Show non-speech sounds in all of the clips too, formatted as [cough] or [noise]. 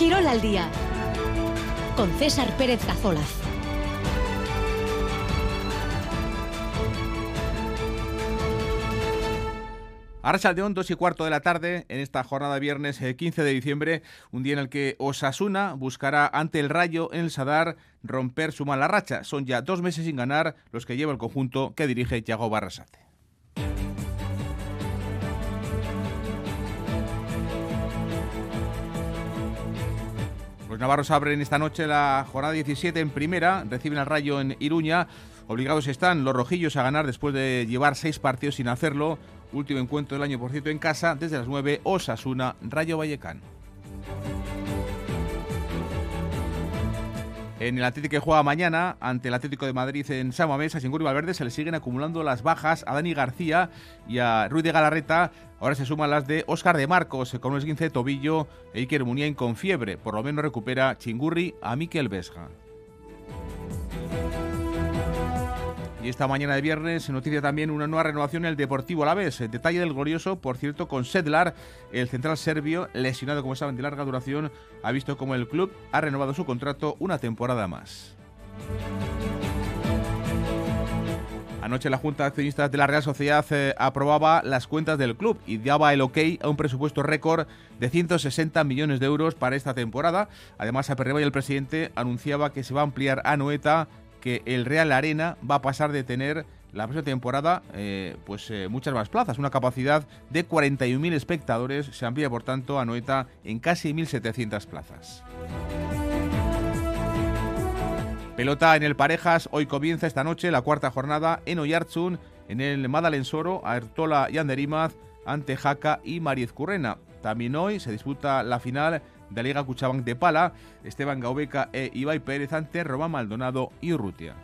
Quirol al día con César Pérez Cazolaz. Arrachaldeón, dos y cuarto de la tarde, en esta jornada viernes 15 eh, de diciembre, un día en el que Osasuna buscará ante el Rayo en el Sadar romper su mala racha. Son ya dos meses sin ganar los que lleva el conjunto que dirige Thiago Barrasate. Navarros abren esta noche la jornada 17 en primera, reciben al Rayo en Iruña. Obligados están los rojillos a ganar después de llevar seis partidos sin hacerlo. Último encuentro del año, por cierto, en casa, desde las 9, Osasuna, Rayo Vallecano. En el Atlético que juega mañana ante el Atlético de Madrid en San Mamés, a Singuri Valverde se le siguen acumulando las bajas a Dani García y a Ruiz de Galarreta. Ahora se suman las de Óscar de Marcos con un esguince de tobillo e Iker Muniain con fiebre. Por lo menos recupera Chingurri a Miquel Vesga. Y esta mañana de viernes se noticia también una nueva renovación en el Deportivo Alavés. Detalle del glorioso, por cierto, con Sedlar, el central serbio, lesionado como saben de larga duración, ha visto como el club ha renovado su contrato una temporada más. Anoche la Junta de Accionistas de la Real Sociedad eh, aprobaba las cuentas del club y daba el ok a un presupuesto récord de 160 millones de euros para esta temporada. Además, Aperreba y el presidente anunciaba que se va a ampliar a Noeta que el Real Arena va a pasar de tener la próxima temporada eh, pues eh, muchas más plazas, una capacidad de 41.000 espectadores, se amplía por tanto a Noeta en casi 1.700 plazas. Pelota en el Parejas, hoy comienza esta noche la cuarta jornada en Oyarzun, en el Madalensoro, Artola y Anderimaz ante Jaca y Mariez Currena. También hoy se disputa la final de Liga Cuchabank de Pala, Esteban Gaubeca e Ibai Pérez ante Román Maldonado y Urrutia.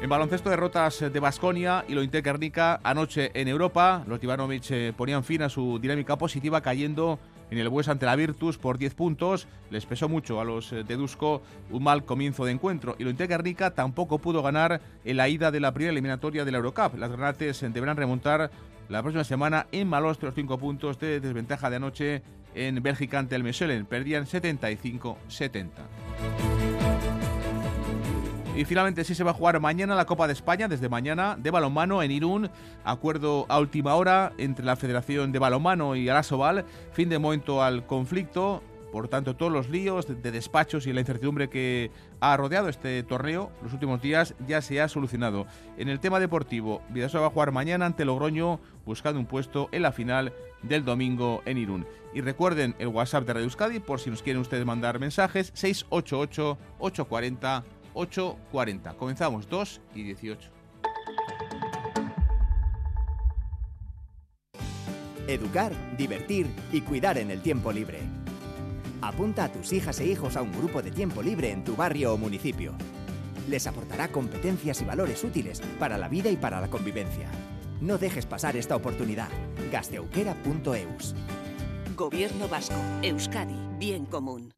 En baloncesto, derrotas de Basconia y lo Guernica anoche en Europa. Los Ivanovic eh, ponían fin a su dinámica positiva cayendo en el Bues ante la Virtus por 10 puntos. Les pesó mucho a los eh, de Dusko un mal comienzo de encuentro. Y lo Guernica tampoco pudo ganar en la ida de la primera eliminatoria de la Eurocup. Las granates deberán remontar la próxima semana en Maloste los 5 puntos de desventaja de anoche en Bélgica ante el Mechelen. Perdían 75-70. Y finalmente sí se va a jugar mañana la Copa de España, desde mañana, de balonmano en Irún. Acuerdo a última hora entre la Federación de Balonmano y Alasoval. Fin de momento al conflicto. Por tanto, todos los líos de, despachos y la incertidumbre que ha rodeado este torneo los últimos días ya se ha solucionado. En el tema deportivo, Vidasoa va a jugar mañana ante Logroño buscando un puesto en la final del domingo en Irún. Y recuerden el WhatsApp de Radio Euskadi por si nos quieren ustedes mandar mensajes 688 840 840. Comenzamos 2 y 18. Educar, divertir y cuidar en el tiempo libre. Apunta a tus hijas e hijos a un grupo de tiempo libre en tu barrio o municipio. Les aportará competencias y valores útiles para la vida y para la convivencia. No dejes pasar esta oportunidad. Gasteuquera.eus. Gobierno Vasco, Euskadi, Bien Común.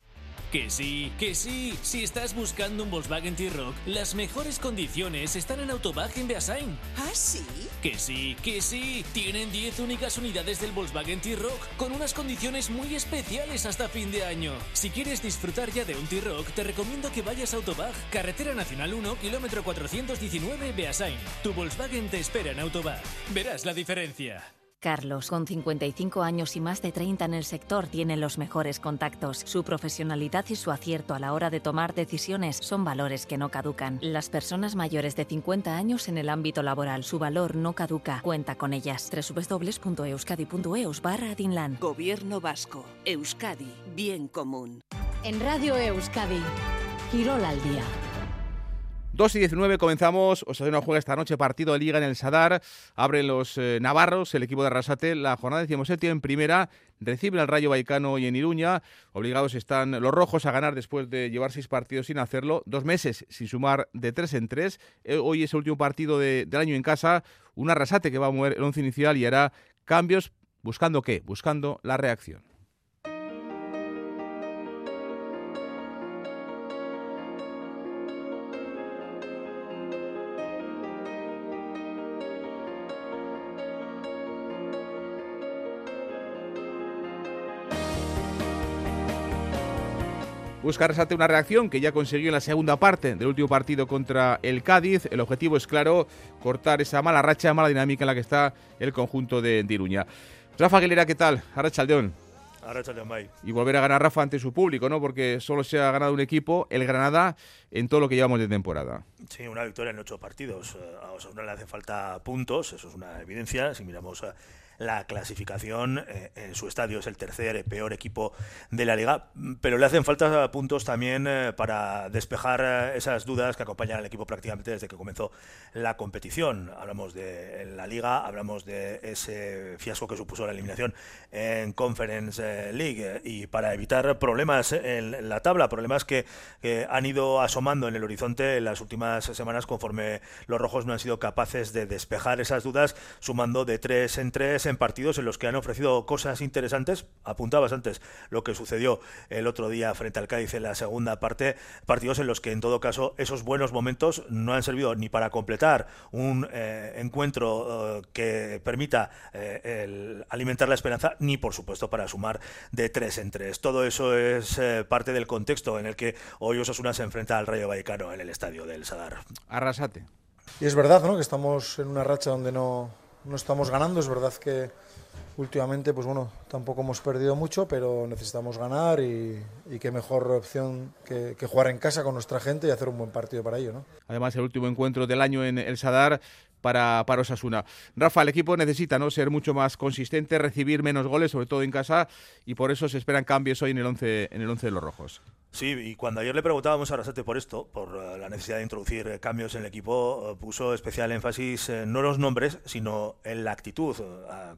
Que sí, que sí. Si estás buscando un Volkswagen T-Rock, las mejores condiciones están en Autobag en Beasain. ¿Ah, sí? Que sí, que sí. Tienen 10 únicas unidades del Volkswagen T-Rock con unas condiciones muy especiales hasta fin de año. Si quieres disfrutar ya de un T-Rock, te recomiendo que vayas a Autobag, Carretera Nacional 1, kilómetro 419, Beasain. Tu Volkswagen te espera en Autobag. Verás la diferencia. Carlos, con 55 años y más de 30 en el sector, tiene los mejores contactos. Su profesionalidad y su acierto a la hora de tomar decisiones son valores que no caducan. Las personas mayores de 50 años en el ámbito laboral, su valor no caduca. Cuenta con ellas. www.euskadi.eus barra Dinlan. Gobierno Vasco. Euskadi. Bien común. En Radio Euskadi. Girol al día. 2 y 19 comenzamos. Osasuna juega esta noche partido de Liga en el Sadar. Abren los eh, navarros, el equipo de Arrasate. La jornada 17 en primera. Reciben al Rayo Vallecano y en Iruña. Obligados están los rojos a ganar después de llevar seis partidos sin hacerlo. Dos meses sin sumar de tres en tres. Eh, hoy es el último partido del año en casa. Un Arrasate que va a mover el once inicial y hará cambios. ¿Buscando qué? Buscando la reacción. Busca Arrasate una reacción que ya consiguió en la segunda parte del último partido contra el Cádiz. El objetivo es claro, cortar esa mala racha, mala dinámica en la que está el conjunto de, Iruña. Rafa Aguilera, ¿qué tal? Arrachaldeón. Y volver a ganar Rafa ante su público, ¿no? Porque solo se ha ganado un equipo, el Granada, en todo lo que llevamos de temporada. Sí, una victoria en ocho partidos. A Osasuna le hacen falta puntos, eso es una evidencia. Si miramos la clasificación. Eh, en su estadio es el tercer peor equipo de la liga, pero le hacen falta puntos también eh, para despejar eh, esas dudas que acompañan al equipo prácticamente desde que comenzó la competición. Hablamos de la liga, hablamos de ese fiasco que supuso la eliminación en Conference League y para evitar problemas en la tabla, problemas que, han ido asomando en el horizonte en las últimas semanas conforme los rojos no han sido capaces de despejar esas dudas, sumando de tres en tres en partidos en los que han ofrecido cosas interesantes. Apuntabas antes lo que sucedió el otro día frente al Cádiz en la segunda parte, partidos en los que en todo caso esos buenos momentos no han servido ni para completar un eh, encuentro eh, que permita eh, alimentar la esperanza, ni por supuesto para sumar de tres en tres. Todo eso es parte del contexto en el que hoy Osasuna se enfrenta al Rayo Vallecano en el estadio del Sadar. Arrasate. Y es verdad, ¿no? Que estamos en una racha donde no, no estamos ganando. Es verdad que últimamente, pues bueno, tampoco hemos perdido mucho, pero necesitamos ganar y, qué mejor opción que, jugar en casa con nuestra gente y hacer un buen partido para ello, ¿no? Además, el último encuentro del año en el Sadar para, para Osasuna. Rafa, el equipo necesita ¿no? ser mucho más consistente, recibir menos goles, sobre todo en casa, y por eso se esperan cambios hoy en el 11 en el once de los rojos. Sí, y cuando ayer le preguntábamos a Arasate por esto, por eh, la necesidad de introducir eh, cambios en el equipo, eh, puso especial énfasis no en los nombres, sino en la actitud,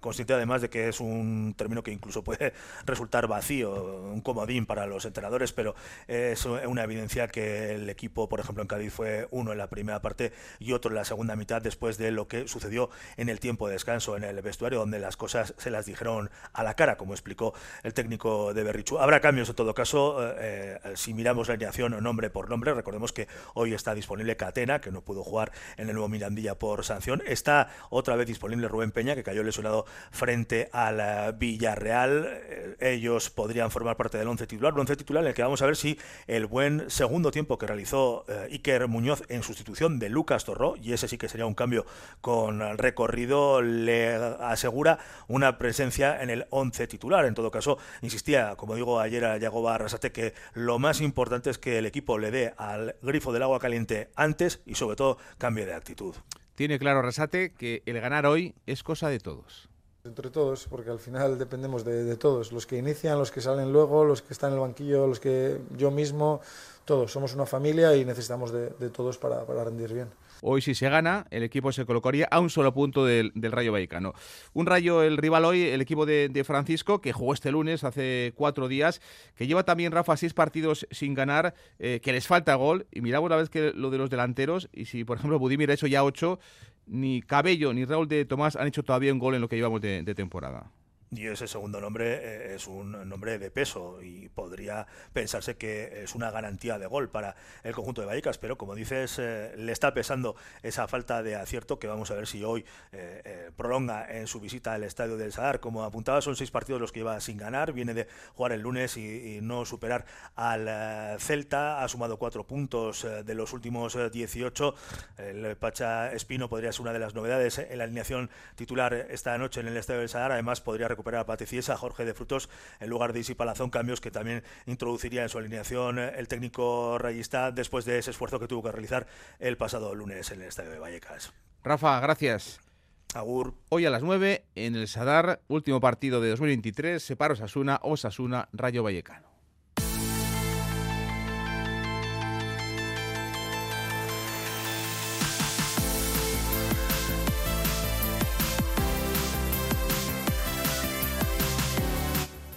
consciente además de que es un término que incluso puede [laughs] resultar vacío, un comodín para los entrenadores, pero es una evidencia que el equipo, por ejemplo, en Cádiz fue uno en la primera parte y otro en la segunda mitad después de lo que sucedió en el tiempo de descanso en el vestuario, donde las cosas se las dijeron a la cara, como explicó el técnico de Berrichu. Habrá cambios en todo caso. Si miramos la alineación nombre por nombre, recordemos que hoy está disponible Catena, que no pudo jugar en el nuevo Mirandilla por sanción. Está otra vez disponible Rubén Peña, que cayó lesionado frente al eh, Villarreal. Eh, ellos podrían formar parte del once titular, un once titular en el que vamos a ver si el buen segundo tiempo que realizó Iker Muñoz en sustitución de Lucas Torró, y ese sí que sería un cambio con recorrido, le asegura una presencia en el once titular. En todo caso, insistía, como digo ayer a Yagoba Arrasate, que lo lo más importante es que el equipo le dé al grifo del agua caliente antes y sobre todo cambie de actitud. Tiene claro Resate que el ganar hoy es cosa de todos. Entre todos, porque al final dependemos de, todos, los que inician, los que salen luego, los que están en el banquillo, los que yo mismo, todos. Somos una familia y necesitamos de, todos para rendir bien. Hoy si se gana, el equipo se colocaría a un solo punto del, Rayo Vallecano. Un Rayo, el rival hoy, el equipo de, Francisco, que jugó este lunes, hace cuatro días, que lleva también, Rafa, seis partidos sin ganar, eh, que les falta gol. Y miramos una vez que lo de los delanteros, y si, por ejemplo, Budimir ha hecho ya ocho, ni Cabello ni Raúl de Tomás han hecho todavía un gol en lo que llevamos de temporada. Y ese segundo nombre eh, es un nombre de peso y podría pensarse que es una garantía de gol para el conjunto de Vallecas, pero como dices, eh, le está pesando esa falta de acierto que vamos a ver si hoy eh, prolonga en su visita al estadio del Sadar. Como apuntaba, son seis partidos los que lleva sin ganar, viene de jugar el lunes y, no superar al Celta, ha sumado cuatro puntos de los últimos 18. El Pacha Espino podría ser una de las novedades en la alineación titular esta noche en el estadio del Sadar, además podría recuperar recuperar a Paticiesa, Jorge de Frutos en lugar de Isi Palazón, cambios que también introduciría en su alineación eh, el técnico rayista después de ese esfuerzo que tuvo que realizar el pasado lunes en el estadio de Vallecas. Rafa, gracias. Agur. Hoy a las 9 en el Sadar, último partido de 2023, Separo Osasuna, Osasuna, Rayo Vallecano.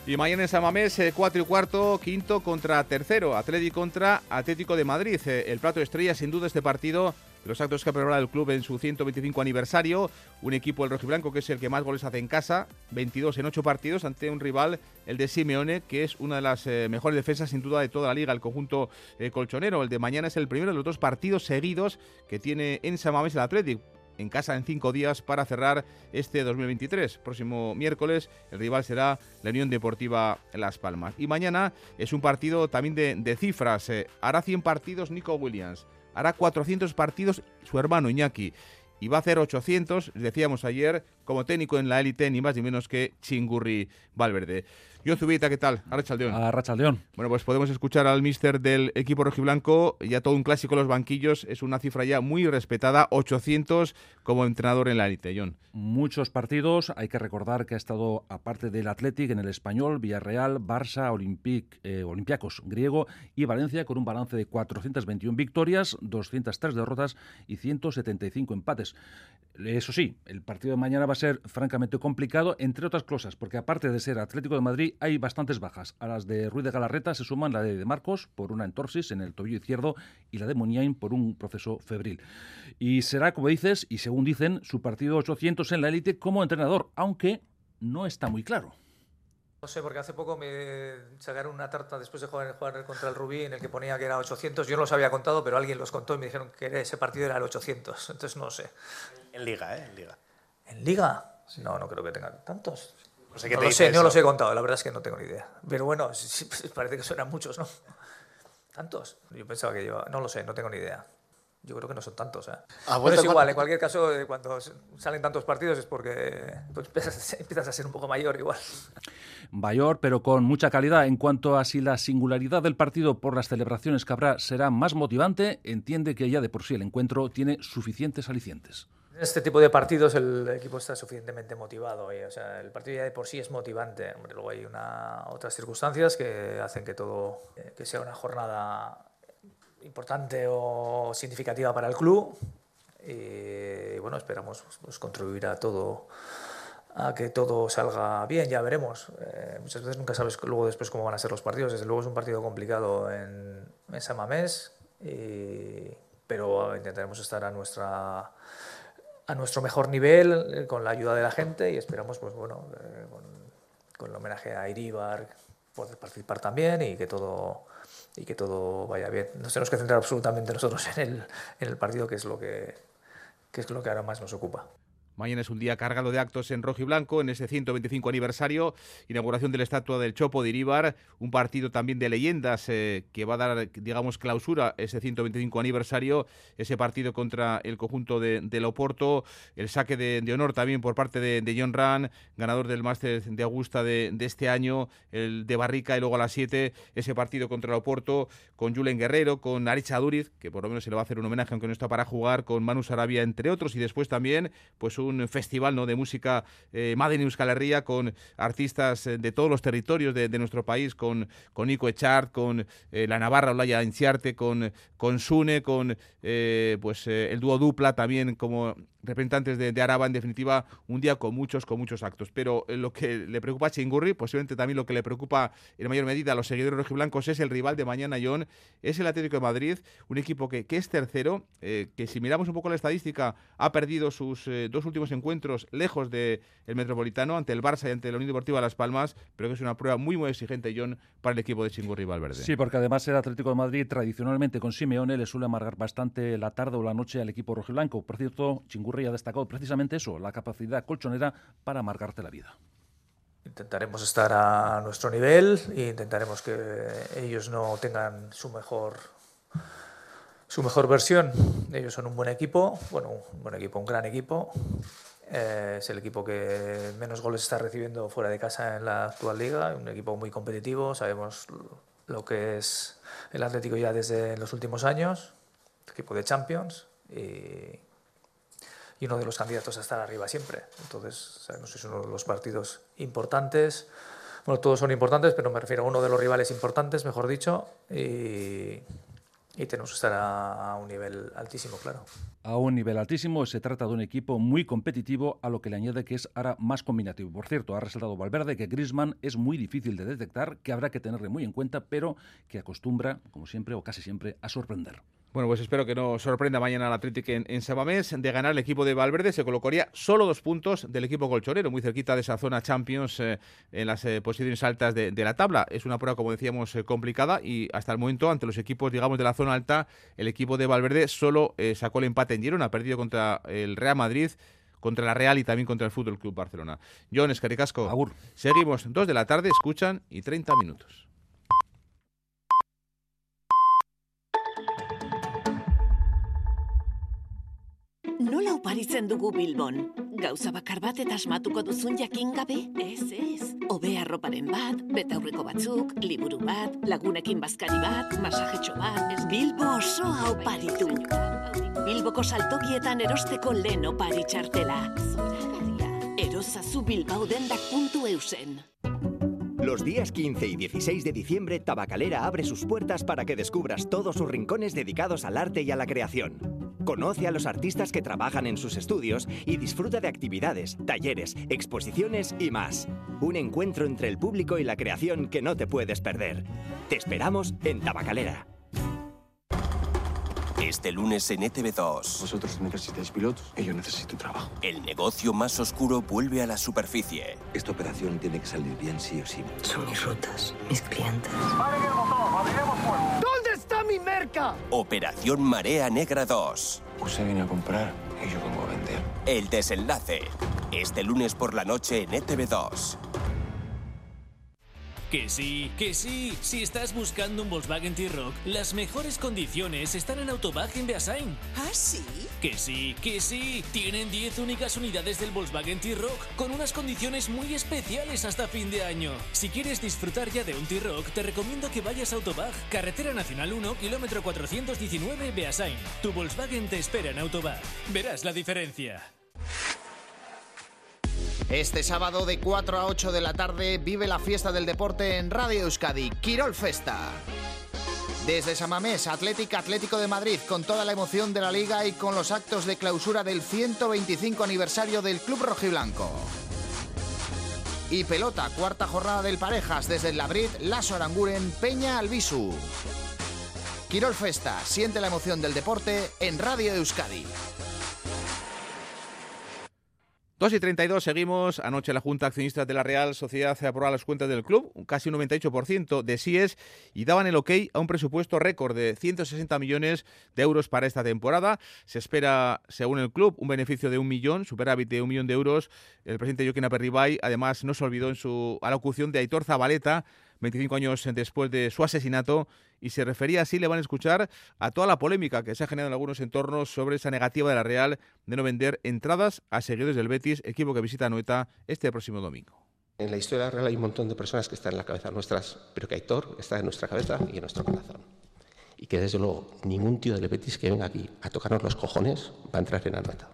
Y mañana en San Mamés, 4 eh, y cuarto, quinto contra tercero, Atlético contra Atlético de Madrid. Eh, el plato de estrella, sin duda, este partido, los actos que ha preparado el club en su 125 aniversario. Un equipo, el rojiblanco, que es el que más goles hace en casa, 22 en 8 partidos, ante un rival, el de Simeone, que es una de las eh, mejores defensas, sin duda, de toda la liga, el conjunto colchonero. El de mañana es el primero de los dos partidos seguidos que tiene en San Mamés el Atlético en casa en cinco días para cerrar este 2023. Próximo miércoles el rival será la Unión Deportiva Las Palmas. Y mañana es un partido también de, cifras. Eh, hará 100 partidos Nico Williams. Hará 400 partidos su hermano Iñaki y va a hacer 800, decíamos ayer, como técnico en la élite, ni más ni menos que Chingurri Valverde. John Zubita, ¿qué tal? Arrachaldeón. Arrachaldeón. Bueno, pues podemos escuchar al mister del equipo rojiblanco, ya todo un clásico en los banquillos, es una cifra ya muy respetada, 800 como entrenador en la élite, John. Muchos partidos, hay que recordar que ha estado, aparte del Athletic, en el Español, Villarreal, Barça, Olympic, eh, Olympiacos griego y Valencia, con un balance de 421 victorias, 203 derrotas y 175 empates. Eso sí, el partido de mañana va a ser francamente complicado, entre otras cosas, porque aparte de ser Atlético de Madrid, hay bastantes bajas. A las de Ruiz de Galarreta se suman la de, Marcos por una entorsis en el tobillo izquierdo y la de Muniain por un proceso febril. Y será, como dices, y según dicen, su partido 800 en la élite como entrenador, aunque no está muy claro. No sé, porque hace poco me sacaron una tarta después de jugar, jugar, contra el Rubí en el que ponía que era 800. Yo no los había contado, pero alguien los contó y me dijeron que ese partido era el 800. Entonces no sé. En Liga, ¿eh? En Liga. ¿En Liga? No, no creo que tengan tantos. No, lo sé, no los he contado, la verdad es que no tengo ni idea. Pero bueno, [laughs] parece que suenan muchos, ¿no? ¿Tantos? Yo pensaba que yo... No lo sé, no tengo ni idea. Yo creo que no son tantos. ¿eh? Pero es igual, en cualquier caso, eh, cuando salen tantos partidos es porque pues, [laughs] empiezas a ser un poco mayor igual. Mayor, pero con mucha calidad. En cuanto a si la singularidad del partido por las celebraciones que habrá será más motivante, entiende que ya de por sí el encuentro tiene suficientes alicientes. En este tipo de partidos el equipo está suficientemente motivado. o sea, el partido ya de por sí es motivante. luego hay una, otras circunstancias que hacen que todo eh, que sea una jornada importante o significativa para el club. Y bueno, esperamos pues, contribuir a todo a que todo salga bien, ya veremos. Eh, muchas veces nunca sabes luego después cómo van a ser los partidos. Desde luego es un partido complicado en, en Samamés, pero intentaremos estar a nuestra a nuestro mejor nivel eh, con la ayuda de la gente y esperamos, pues bueno, eh, con, el homenaje a Iribar poder participar también y que todo y que todo vaya bien. Nos tenemos que centrar absolutamente nosotros [laughs] en el, en el partido, que es lo que, que es lo que ahora más nos ocupa. Mañana es un día cargado de actos en rojo y blanco en ese 125 aniversario, inauguración de la estatua del Chopo de Iríbar, un partido también de leyendas eh, que va a dar, digamos, clausura ese 125 aniversario, ese partido contra el conjunto de, de Oporto, el saque de, honor también por parte de, John Run, ganador del máster de Augusta de, este año, el de Barrica y luego a las 7 ese partido contra el Oporto con Julen Guerrero, con Arecha Duriz, que por lo menos se le va a hacer un homenaje aunque no está para jugar, con Manu Sarabia entre otros y después también pues un festival ¿no? de música eh, Madre Euskal Herria con artistas eh, de todos los territorios de, nuestro país, con, con Nico Echart, con eh, la Navarra Olaya Inciarte, con, con Sune, con eh, pues el dúo Dupla también como representantes de, Araba, en definitiva, un día con muchos, con muchos actos. Pero lo que le preocupa a Chingurri, posiblemente también lo que le preocupa en mayor medida a los seguidores rojiblancos es el rival de mañana, John, es el Atlético de Madrid, un equipo que, que es tercero, que si miramos un poco la estadística, ha perdido sus dos últimos encuentros lejos del Metropolitano, ante el Barça y ante la Unión Deportiva Las Palmas, pero que es una prueba muy, muy exigente, John, para el equipo de Chingurri Valverde. Sí, porque además el Atlético de Madrid tradicionalmente con Simeone le suele amargar bastante la tarde o la noche al equipo rojiblanco. Por cierto, Chingurri ha destacado precisamente eso, la capacidad colchonera para amargarte la vida. Intentaremos estar a nuestro nivel e intentaremos que ellos no tengan su mejor su mejor versión. Ellos son un buen equipo, bueno, un buen equipo, un gran equipo. Eh, es el equipo que menos goles está recibiendo fuera de casa en la actual liga, un equipo muy competitivo, sabemos lo que es el Atlético ya desde los últimos años, equipo de Champions y, uno de los candidatos a estar arriba siempre. Entonces, sabemos que es uno de los partidos importantes. Bueno, todos son importantes, pero me refiero a uno de los rivales importantes, mejor dicho, y tenemos que estar a, un nivel altísimo, claro. A un nivel altísimo, se trata de un equipo muy competitivo, a lo que le añade que es ahora más combinativo. Por cierto, ha resaltado Valverde que Griezmann es muy difícil de detectar, que habrá que tenerle muy en cuenta, pero que acostumbra, como siempre o casi siempre, a sorprender. Bueno, pues espero que no sorprenda mañana al Atlético en, en Sabamés. De ganar el equipo de Valverde se colocaría solo dos puntos del equipo colchonero, muy cerquita de esa zona Champions eh, en las eh, posiciones altas de, la tabla. Es una prueba, como decíamos, eh, complicada y hasta el momento, ante los equipos, digamos, de la zona alta, el equipo de Valverde solo sacó el empate en Girona, ha perdido contra el Real Madrid contra la Real y también contra el Fútbol Club Barcelona. John Escaricasco. Agur. Seguimos dos de la tarde, escuchan y 30 minutos. Nola oparitzen dugu Bilbon? Gauza bakar bat eta asmatuko duzun jakin gabe? Ez, ez. Obe arroparen bat, betaurreko batzuk, liburu bat, lagunekin bazkari bat, masajetxo bat... Ez... Bilbo osoa oparitu. Bilboko saltokietan erosteko lehen opari txartela. Erosazu. Los días 15 y 16 de diciembre, Tabacalera abre sus puertas para que descubras todos sus rincones dedicados al arte y a la creación. Conoce a los artistas que trabajan en sus estudios y disfruta de actividades, talleres, exposiciones y más. Un encuentro entre el público y la creación que no te puedes perder. Te esperamos en Tabacalera. Este lunes en ETV2. Vosotros necesitáis pilotos y yo necesito trabajo. El negocio más oscuro vuelve a la superficie. Esta operación tiene que salir bien sí o sí. Son mis rutas, mis clientes. ¿Dónde está mi merca? Operación Marea Negra 2. Usted viene a comprar y yo vengo a vender. El desenlace. Este lunes por la noche en ETV2. Que sí, que sí. Si estás buscando un Volkswagen T-Rock, las mejores condiciones están en Autobag en Beasain. ¿Ah, sí? Que sí, que sí. Tienen 10 únicas unidades del Volkswagen T-Rock con unas condiciones muy especiales hasta fin de año. Si quieres disfrutar ya de un T-Rock, te recomiendo que vayas a Autobag, Carretera Nacional 1, kilómetro 419, Beasain. Tu Volkswagen te espera en Autobag. Verás la diferencia. Este sábado de 4 a 8 de la tarde vive la fiesta del deporte en Radio Euskadi, Quirol Festa. Desde Samamés, Atlético Atlético de Madrid, con toda la emoción de la liga y con los actos de clausura del 125 aniversario del Club Rojiblanco. Y pelota, cuarta jornada del Parejas desde el Labrit, Lasso Aranguren, Peña Albisu. Quirol Festa, siente la emoción del deporte en Radio Euskadi. 2 y 32 seguimos. Anoche la Junta Accionista de la Real Sociedad se aprobó las cuentas del club, casi un 98% de síes, y daban el ok a un presupuesto récord de 160 millones de euros para esta temporada. Se espera, según el club, un beneficio de un millón, superávit de un millón de euros. El presidente Joaquín Aperribay, además, no se olvidó en su alocución de Aitor Zabaleta, 25 años después de su asesinato, y se refería así, le van a escuchar, a toda la polémica que se ha generado en algunos entornos sobre esa negativa de la Real de no vender entradas a seguidores del Betis, equipo que visita Noeta este próximo domingo. En la historia la Real hay un montón de personas que están en la cabeza nuestras, pero que Aitor está en nuestra cabeza y en nuestro corazón. Y que desde luego ningún tío del Betis que venga aquí a tocarnos los cojones va a entrar en Anoeta.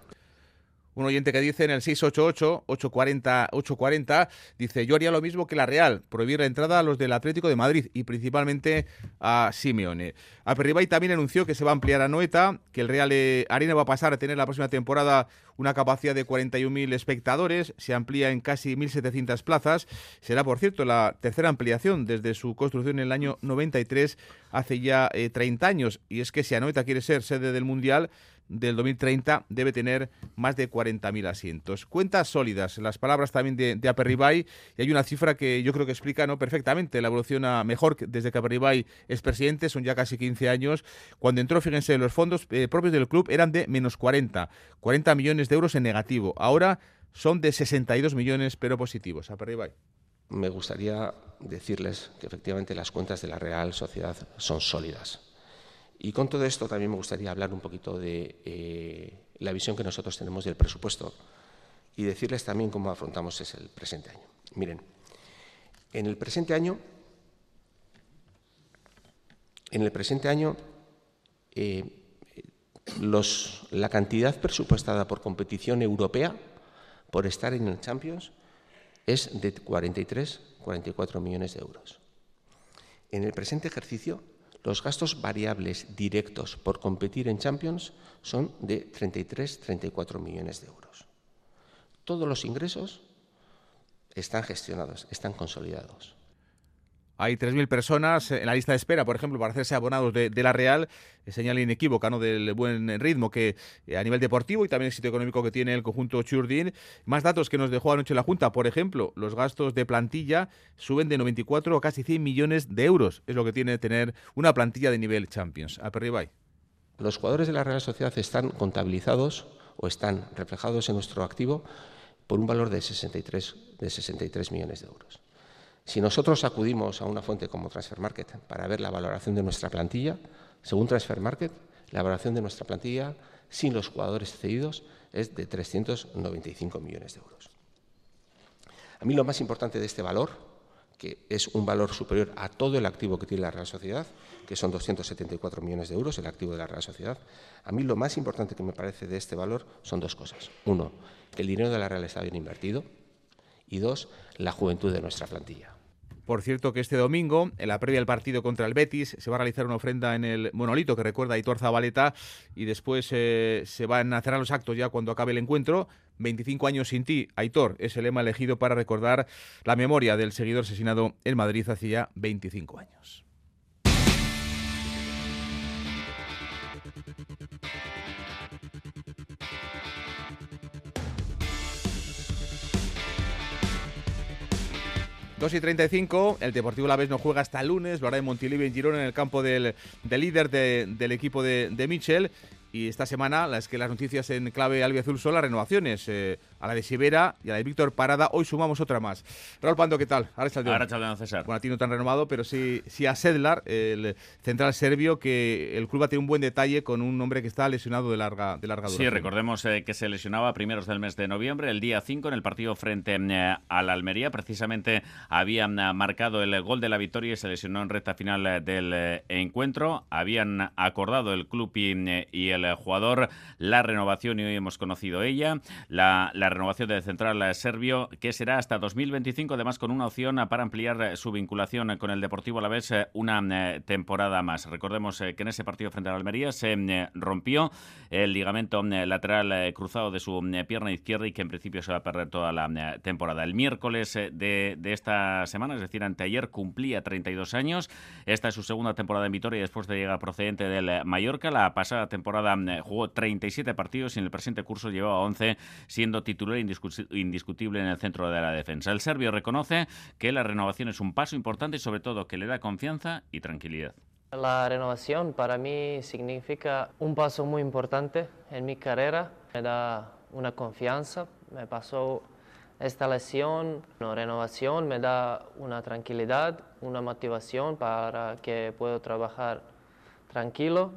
Un oyente que dice en el 688-840-840, dice, yo haría lo mismo que la Real, prohibir la entrada a los del Atlético de Madrid y principalmente a Simeone. Aperribay también anunció que se va a ampliar a Noeta, que el Real Arena va a pasar a tener la próxima temporada una capacidad de 41.000 espectadores, se amplía en casi 1.700 plazas. Será, por cierto, la tercera ampliación desde su construcción en el año 93, hace ya 30 eh, años. Y es que si Anoeta quiere ser sede del Mundial, del 2030 debe tener más de 40.000 asientos. Cuentas sólidas, las palabras también de, de Aperribay, y hay una cifra que yo creo que explica ¿no? perfectamente la evolución a mejor desde que Aperribay es presidente, son ya casi 15 años. Cuando entró, fíjense, los fondos eh, propios del club eran de menos 40, 40 millones de euros en negativo. Ahora son de 62 millones, pero positivos. Aperribay. Me gustaría decirles que efectivamente las cuentas de la Real Sociedad son sólidas y con todo esto también me gustaría hablar un poquito de eh, la visión que nosotros tenemos del presupuesto y decirles también cómo afrontamos ese el presente año. Miren, en el presente año, en el presente año, eh, los, la cantidad presupuestada por competición europea por estar en el Champions es de 43, 44 millones de euros. En el presente ejercicio los gastos variables directos por competir en Champions son de 33-34 millones de euros. Todos los ingresos están gestionados, están consolidados. Hay 3.000 personas en la lista de espera, por ejemplo, para hacerse abonados de, la Real. Señal inequívoca ¿no? del buen ritmo que eh, a nivel deportivo y también el sitio económico que tiene el conjunto Churdin. Más datos que nos dejó anoche la Junta. Por ejemplo, los gastos de plantilla suben de 94 a casi 100 millones de euros. Es lo que tiene tener una plantilla de nivel Champions. A Los jugadores de la Real Sociedad están contabilizados o están reflejados en nuestro activo por un valor de 63, de 63 millones de euros. Si nosotros acudimos a una fuente como Transfer Market para ver la valoración de nuestra plantilla, según Transfer Market, la valoración de nuestra plantilla sin los jugadores cedidos es de 395 millones de euros. A mí lo más importante de este valor, que es un valor superior a todo el activo que tiene la Real Sociedad, que son 274 millones de euros el activo de la Real Sociedad, a mí lo más importante que me parece de este valor son dos cosas. Uno, que el dinero de la Real está bien invertido y dos, la juventud de nuestra plantilla. Por cierto que este domingo, en la previa del partido contra el Betis, se va a realizar una ofrenda en el monolito que recuerda a Hitor Zabaleta y después eh, se van a cerrar los actos ya cuando acabe el encuentro. 25 años sin ti, Aitor, es el lema elegido para recordar la memoria del seguidor asesinado en Madrid hace ya 25 años. 2 y 35, el Deportivo La Vez no juega hasta lunes, lo hará en Montilivi en Girona en el campo del, líder del equipo de, de Michel y esta semana las que las noticias en clave albiazul son las renovaciones. Eh, a la de Sibera y a la de Víctor Parada, hoy sumamos otra más. Raúl Pando, ¿qué tal? Ahora está César. Bueno, a ti no tan renovado, pero sí, sí a Sedlar, el central serbio, que el club ha tenido un buen detalle con un hombre que está lesionado de larga, de larga duración. Sí, recordemos eh, que se lesionaba a primeros del mes de noviembre, el día 5, en el partido frente eh, a la Almería. Precisamente habían marcado el gol de la victoria y se lesionó en recta final del encuentro. Habían acordado el club y, y el jugador, la renovación y hoy hemos conocido ella, la, la renovación del central serbio que será hasta 2025, además con una opción para ampliar su vinculación con el Deportivo a la vez una eh, temporada más. Recordemos eh, que en ese partido frente a la Almería se eh, rompió el ligamento lateral cruzado de su pierna izquierda y que en principio se va a perder toda la temporada. El miércoles de, de esta semana, es decir, anteayer, cumplía 32 años. Esta es su segunda temporada en Vitoria después de llegar procedente del Mallorca. La pasada temporada jugó 37 partidos y en el presente curso llevaba 11, siendo titular indiscutible en el centro de la defensa. El serbio reconoce que la renovación es un paso importante y sobre todo que le da confianza y tranquilidad. La renovación para mí significa un paso muy importante en mi carrera, me da una confianza, me pasó esta lesión, una renovación me da una tranquilidad, una motivación para que pueda trabajar tranquilo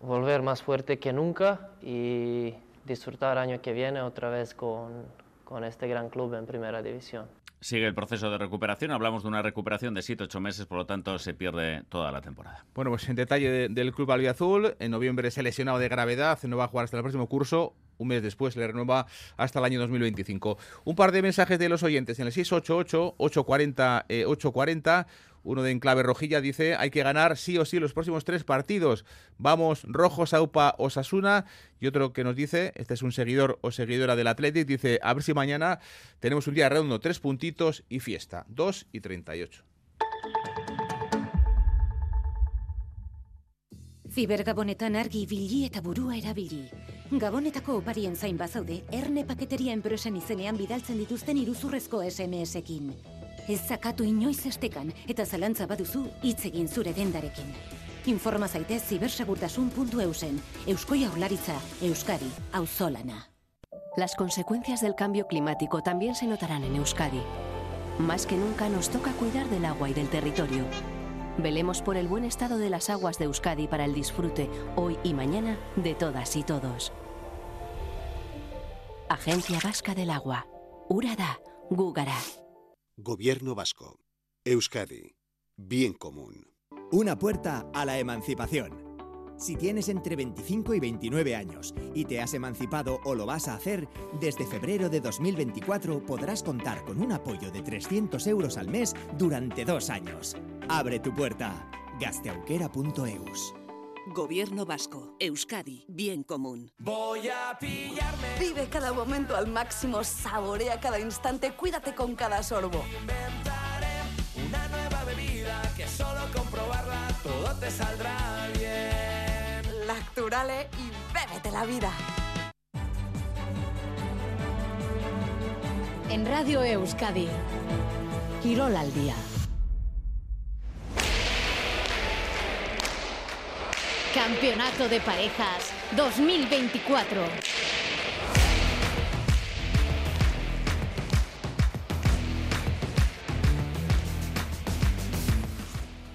volver más fuerte que nunca y disfrutar el año que viene otra vez con, con este gran club en primera división. Sigue el proceso de recuperación. Hablamos de una recuperación de 7-8 meses, por lo tanto se pierde toda la temporada. Bueno, pues en detalle del club albiazul, en noviembre se lesionado de gravedad, no va a jugar hasta el próximo curso. Un mes después le renueva hasta el año 2025. Un par de mensajes de los oyentes en el 688-840-840. Uno de Enclave Rojilla dice, hay que ganar sí o sí los próximos tres partidos. Vamos, Rojo, Saupa, Osasuna. Y otro que nos dice, este es un seguidor o seguidora del Athletic, dice, a ver si mañana tenemos un día redondo, tres puntitos y fiesta. 2 y 38. Zibergabonetan argi ibili eta burua erabili. Gabonetako oparien zain bazaude, erne paketeria enpresen izenean bidaltzen dituzten iruzurrezko SMS-ekin. Ez zakatu inoiz estekan eta zalantza baduzu hitz egin zure dendarekin. Informa zaitez cibersegurtasun.eusen. Eusko Jaurlaritza, Euskadi, auzolana. Las consecuencias del cambio climático también se notarán en Euskadi. Más que nunca nos toca cuidar del agua y del territorio. Velemos por el buen estado de las aguas de Euskadi para el disfrute, hoy y mañana, de todas y todos. Agencia Vasca del Agua. Urada, Gúgara. Gobierno Vasco. Euskadi. Bien común. Una puerta a la emancipación. Si tienes entre 25 y 29 años y te has emancipado o lo vas a hacer, desde febrero de 2024 podrás contar con un apoyo de 300 euros al mes durante dos años. Abre tu puerta. gasteauquera.eus. Gobierno Vasco, Euskadi, bien común. Voy a pillarme. Vive cada momento al máximo, saborea cada instante, cuídate con cada sorbo. Inventaré una nueva de vida que solo comprobarla todo te saldrá bien. Lacturale y bébete la vida. En Radio Euskadi, Quirol al día. Campeonato de Parejas 2024.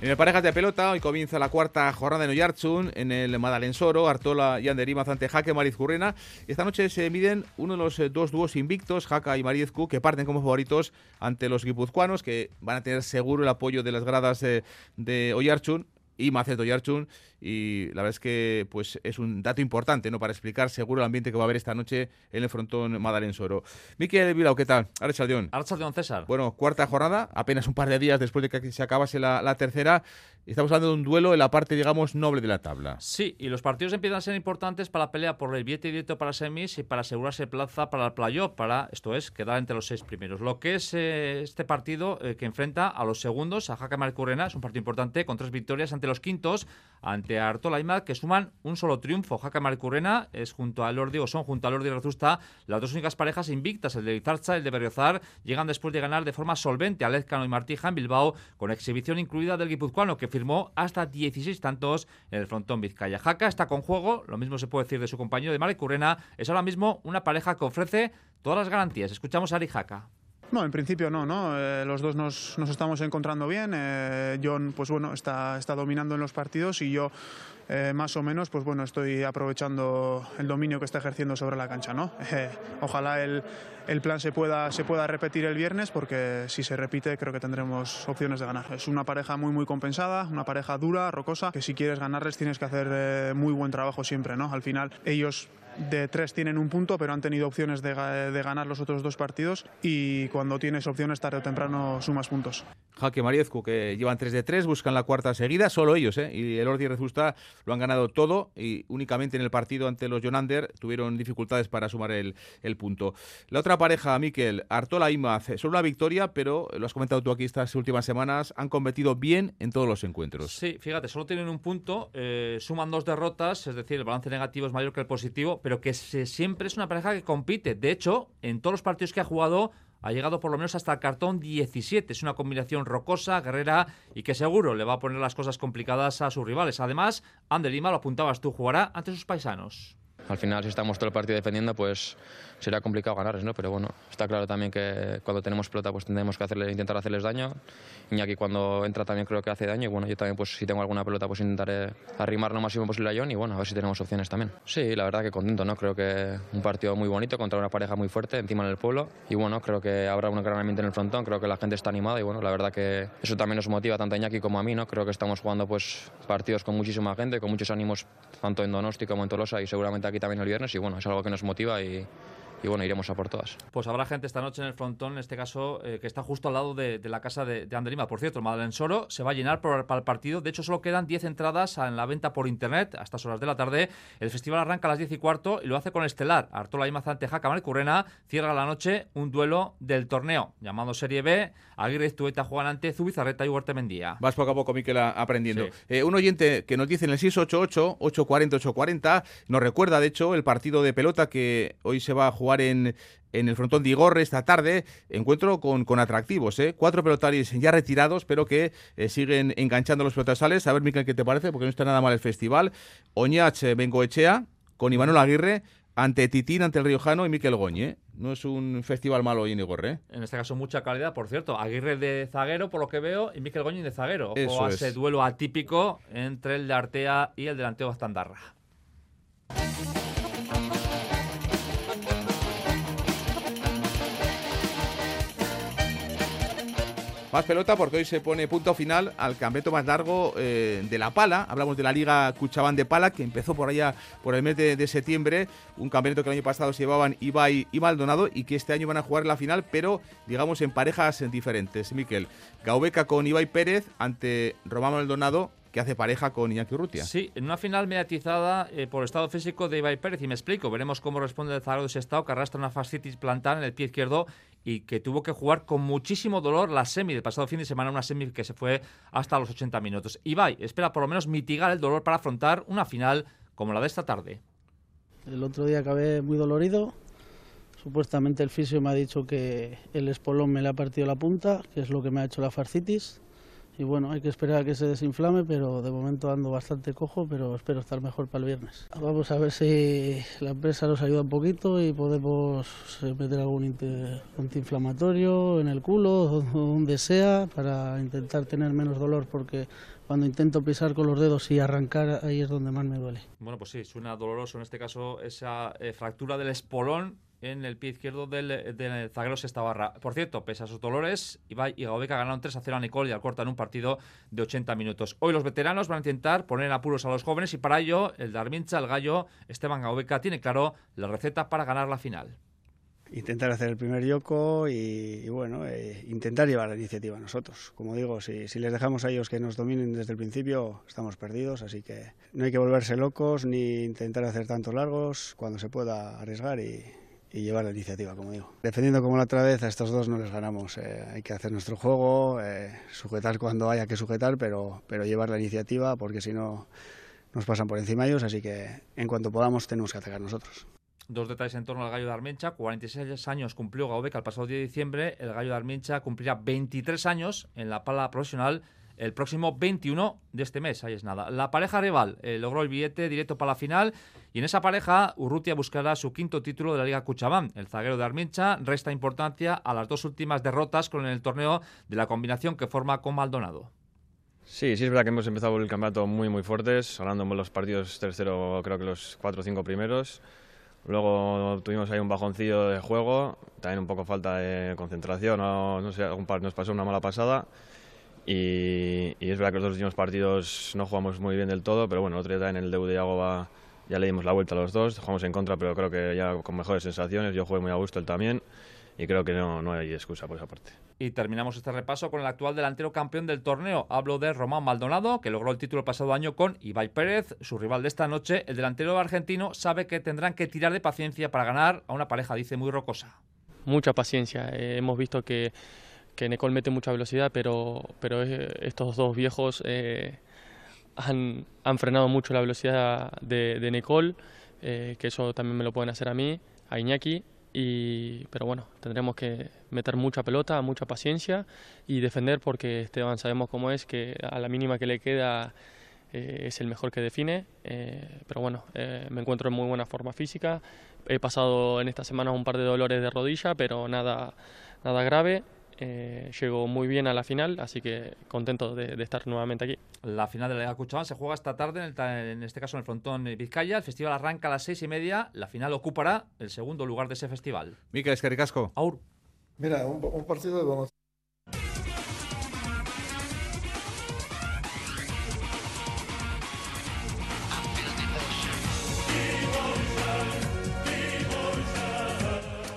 En el Parejas de Pelota, hoy comienza la cuarta jornada en Oyartsun, en el Madalensoro, Artola y Anderima ante Jaque Marizcurrena. Esta noche se miden uno de los eh, dos dúos invictos, Jaca y Marizcu, que parten como favoritos ante los guipuzcoanos, que van a tener seguro el apoyo de las gradas de, de Oyartsun y Macedo Yarchun y la verdad es que pues es un dato importante no para explicar seguro el ambiente que va a haber esta noche en el frontón Madalensoro. Miquel Vilao, ¿qué tal? Archaldeón. Archaldeón, César. Bueno, cuarta jornada, apenas un par de días después de que se acabase la, la tercera. Estamos hablando de un duelo en la parte, digamos, noble de la tabla. Sí, y los partidos empiezan a ser importantes para la pelea por el billete directo para semis y para asegurarse plaza para el playoff, para, esto es, quedar entre los seis primeros. Lo que es eh, este partido eh, que enfrenta a los segundos, a Jaca Marcurrena, es un partido importante con tres victorias ante los quintos, ante Artola y que suman un solo triunfo. Jaca Marcurrena es junto a Lordi, o son junto a Lordi y Rezusta, las dos únicas parejas invictas, el de Izarcha y el de Berriozar, llegan después de ganar de forma solvente a Lezcano y Martija en Bilbao, con exhibición incluida del guipuzcoano, que firmó hasta 16 tantos en el frontón Vizcaya. Jaca está con juego, lo mismo se puede decir de su compañero de Mare Currena, es ahora mismo una pareja que ofrece todas las garantías. Escuchamos a Ari Jaca. No, en principio no, ¿no? Eh, los dos nos, nos, estamos encontrando bien. Eh, John, pues bueno, está, está dominando en los partidos y yo, eh, más o menos, pues bueno, estoy aprovechando el dominio que está ejerciendo sobre la cancha, ¿no? [laughs] ojalá el, el plan se pueda, se pueda repetir el viernes porque si se repite creo que tendremos opciones de ganar. Es una pareja muy muy compensada, una pareja dura, rocosa, que si quieres ganarles tienes que hacer muy buen trabajo siempre, ¿no? Al final ellos de tres tienen un punto, pero han tenido opciones de, de, ganar los otros dos partidos y cuando tienes opciones tarde o temprano sumas puntos. Jaque Mariezcu, que llevan 3 de 3, buscan la cuarta seguida, solo ellos, ¿eh? y el Ordi Rezusta lo han ganado todo y únicamente en el partido ante los Jonander tuvieron dificultades para sumar el, punto. La otra pareja, Miquel, Artola y Maz, solo una victoria, pero lo has comentado tú aquí estas últimas semanas, han competido bien en todos los encuentros. Sí, fíjate, solo tienen un punto, eh, suman dos derrotas, es decir, el balance negativo es mayor que el positivo, pero que siempre es una pareja que compite. De hecho, en todos los partidos que ha jugado ha llegado por lo menos hasta el cartón 17. Es una combinación rocosa, guerrera y que seguro le va a poner las cosas complicadas a sus rivales. Además, Ander Lima, lo apuntabas tú, jugará ante sus paisanos. Al final, si estamos todo el partido defendiendo, pues será complicado ganarles, ¿no? Pero bueno, está claro también que cuando tenemos pelota, pues tendremos que hacerle, intentar hacerles daño. Iñaki cuando entra también creo que hace daño y bueno, yo también pues si tengo alguna pelota pues intentaré arrimar lo máximo posible a John y bueno, a ver si tenemos opciones también. Sí, la verdad que contento, ¿no? Creo que un partido muy bonito contra una pareja muy fuerte encima en el pueblo y bueno, creo que habrá un gran ambiente en el frontón, creo que la gente está animada y bueno, la verdad que eso también nos motiva tanto a Iñaki como a mí, ¿no? Creo que estamos jugando pues partidos con muchísima gente, con muchos ánimos tanto en Donosti como en Tolosa y seguramente aquí también el viernes y bueno, es algo que nos motiva y, y bueno, iremos a por todas. Pues habrá gente esta noche en el frontón, en este caso, eh, que está justo al lado de, de la casa de, de Anderima. Por cierto, el Madeleine Soro se va a llenar por, para el partido. De hecho, solo quedan 10 entradas en la venta por internet a estas horas de la tarde. El festival arranca a las 10 y cuarto y lo hace con Estelar. Artola y Mazante Jaca Marcurrena cierra la noche un duelo del torneo llamado Serie B. Aguirre Tueta juegan ante Zubizarreta y Huerta Mendía. Vas poco a poco, Miquel, aprendiendo. Sí. Eh, un oyente que nos dice en el 688-840-840 nos recuerda, de hecho, el partido de pelota que hoy se va a jugar en, en el frontón de Igorre esta tarde. Encuentro con, con atractivos, ¿eh? Cuatro pelotaris ya retirados, pero que eh, siguen enganchando los pelotasales. A ver, Miquel, ¿qué te parece? Porque no está nada mal el festival. Oñach eh, Bengoechea con Imanol Aguirre ante Titín, ante el Riojano y Miquel Goñe. No es un festival malo hoy en Igorre. En este caso, mucha calidad, por cierto. Aguirre de zaguero, por lo que veo, y Miquel Goñi de zaguero. Eso o es. ese duelo atípico entre el de Artea y el delantero Bastandarra. Más pelota porque hoy se pone punto final al campeonato más largo eh, de la pala. Hablamos de la Liga Cuchabán de Pala, que empezó por allá por el mes de, de, septiembre. Un campeonato que el año pasado se llevaban Ibai y Maldonado y que este año van a jugar la final, pero digamos en parejas diferentes. Miquel, Gaubeca con Ibai Pérez ante Román Maldonado que hace pareja con Iñaki Urrutia. Sí, en una final mediatizada eh, por el estado físico de Ibai Pérez, y me explico, veremos cómo responde el Zaragoza de Estado, que arrastra una fascitis plantar en el pie izquierdo y que tuvo que jugar con muchísimo dolor la semi del pasado fin de semana, una semi que se fue hasta los 80 minutos. Ibai espera por lo menos mitigar el dolor para afrontar una final como la de esta tarde. El otro día acabé muy dolorido. Supuestamente el fisio me ha dicho que el espolón me le ha partido la punta, que es lo que me ha hecho la farcitis y bueno, hay que esperar a que se desinflame, pero de momento ando bastante cojo, pero espero estar mejor para el viernes. Vamos a ver si la empresa nos ayuda un poquito y podemos eh, meter algún antiinflamatorio en el culo, [laughs] donde sea, para intentar tener menos dolor, porque cuando intento pisar con los dedos y arrancar, ahí es donde más me duele. Bueno, pues sí, suena doloroso en este caso esa eh, fractura del espolón en el pie izquierdo del, del zaguero Sestabarra. Por cierto, pese a sus dolores, Ibai y Gaobeca ganaron 3 a 0 a Nicole y Alcorta en un partido de 80 minutos. Hoy los veteranos van a intentar poner en apuros a los jóvenes y para ello el Darmincha, el gallo Esteban Gaobeca, tiene claro la receta para ganar la final. Intentar hacer el primer yoko y, bueno, eh, intentar llevar la iniciativa nosotros. Como digo, si, si les dejamos a ellos que nos dominen desde el principio, estamos perdidos, así que no hay que volverse locos ni intentar hacer tantos largos cuando se pueda arriesgar y, y llevar la iniciativa, como digo. Defendiendo como la otra vez, a estos dos no les ganamos. Eh, hay que hacer nuestro juego, eh, sujetar cuando haya que sujetar, pero, pero llevar la iniciativa, porque si no nos pasan por encima ellos, así que en cuanto podamos tenemos que atacar nosotros. Dos detalles en torno al Gallo de Armencha. 46 años cumplió Gaobeca el pasado día de diciembre. El Gallo de Armencha cumplirá 23 años en la pala profesional el próximo 21 de este mes. Ahí es nada. La pareja rival eh, logró el billete directo para la final y en esa pareja Urrutia buscará su quinto título de la Liga Cuchabán. El zaguero de Armincha resta importancia a las dos últimas derrotas con el torneo de la combinación que forma con Maldonado. Sí, sí es verdad que hemos empezado el campeonato muy muy fuertes, hablando en los partidos tercero creo que los cuatro o cinco primeros. Luego tuvimos ahí un bajoncillo de juego, también un poco falta de concentración, no, no sé, par nos pasó una mala pasada y, es verdad que los dos últimos partidos no jugamos muy bien del todo, pero bueno, otro día en el debut de Yagoba ya le dimos la vuelta a los dos, jugamos en contra, pero creo que ya con mejores sensaciones, yo jugué muy a gusto él también y creo que no, no hay excusa por esa parte. Y terminamos este repaso con el actual delantero campeón del torneo. Hablo de Román Maldonado, que logró el título el pasado año con Ibai Pérez, su rival de esta noche. El delantero argentino sabe que tendrán que tirar de paciencia para ganar a una pareja, dice, muy rocosa. Mucha paciencia. Eh, hemos visto que que Nicole mete mucha velocidad, pero, pero estos dos viejos eh, han, han, frenado mucho la velocidad de, de Nicole, eh, que eso también me lo pueden hacer a mí, a Iñaki, y, pero bueno, tendremos que meter mucha pelota, mucha paciencia y defender porque Esteban sabemos cómo es, que a la mínima que le queda eh, es el mejor que define, pero bueno, me encuentro en muy buena forma física, he pasado en esta semana un par de dolores de rodilla, pero nada, nada grave eh, llegó muy bien a la final, así que contento de, estar nuevamente aquí. La final de la Liga Cuchabán se juega esta tarde, en, este caso en el frontón Vizcaya. El festival arranca a las seis y media. La final ocupará el segundo lugar de ese festival. Miquel Escaricasco. Aur. Mira, un, un partido de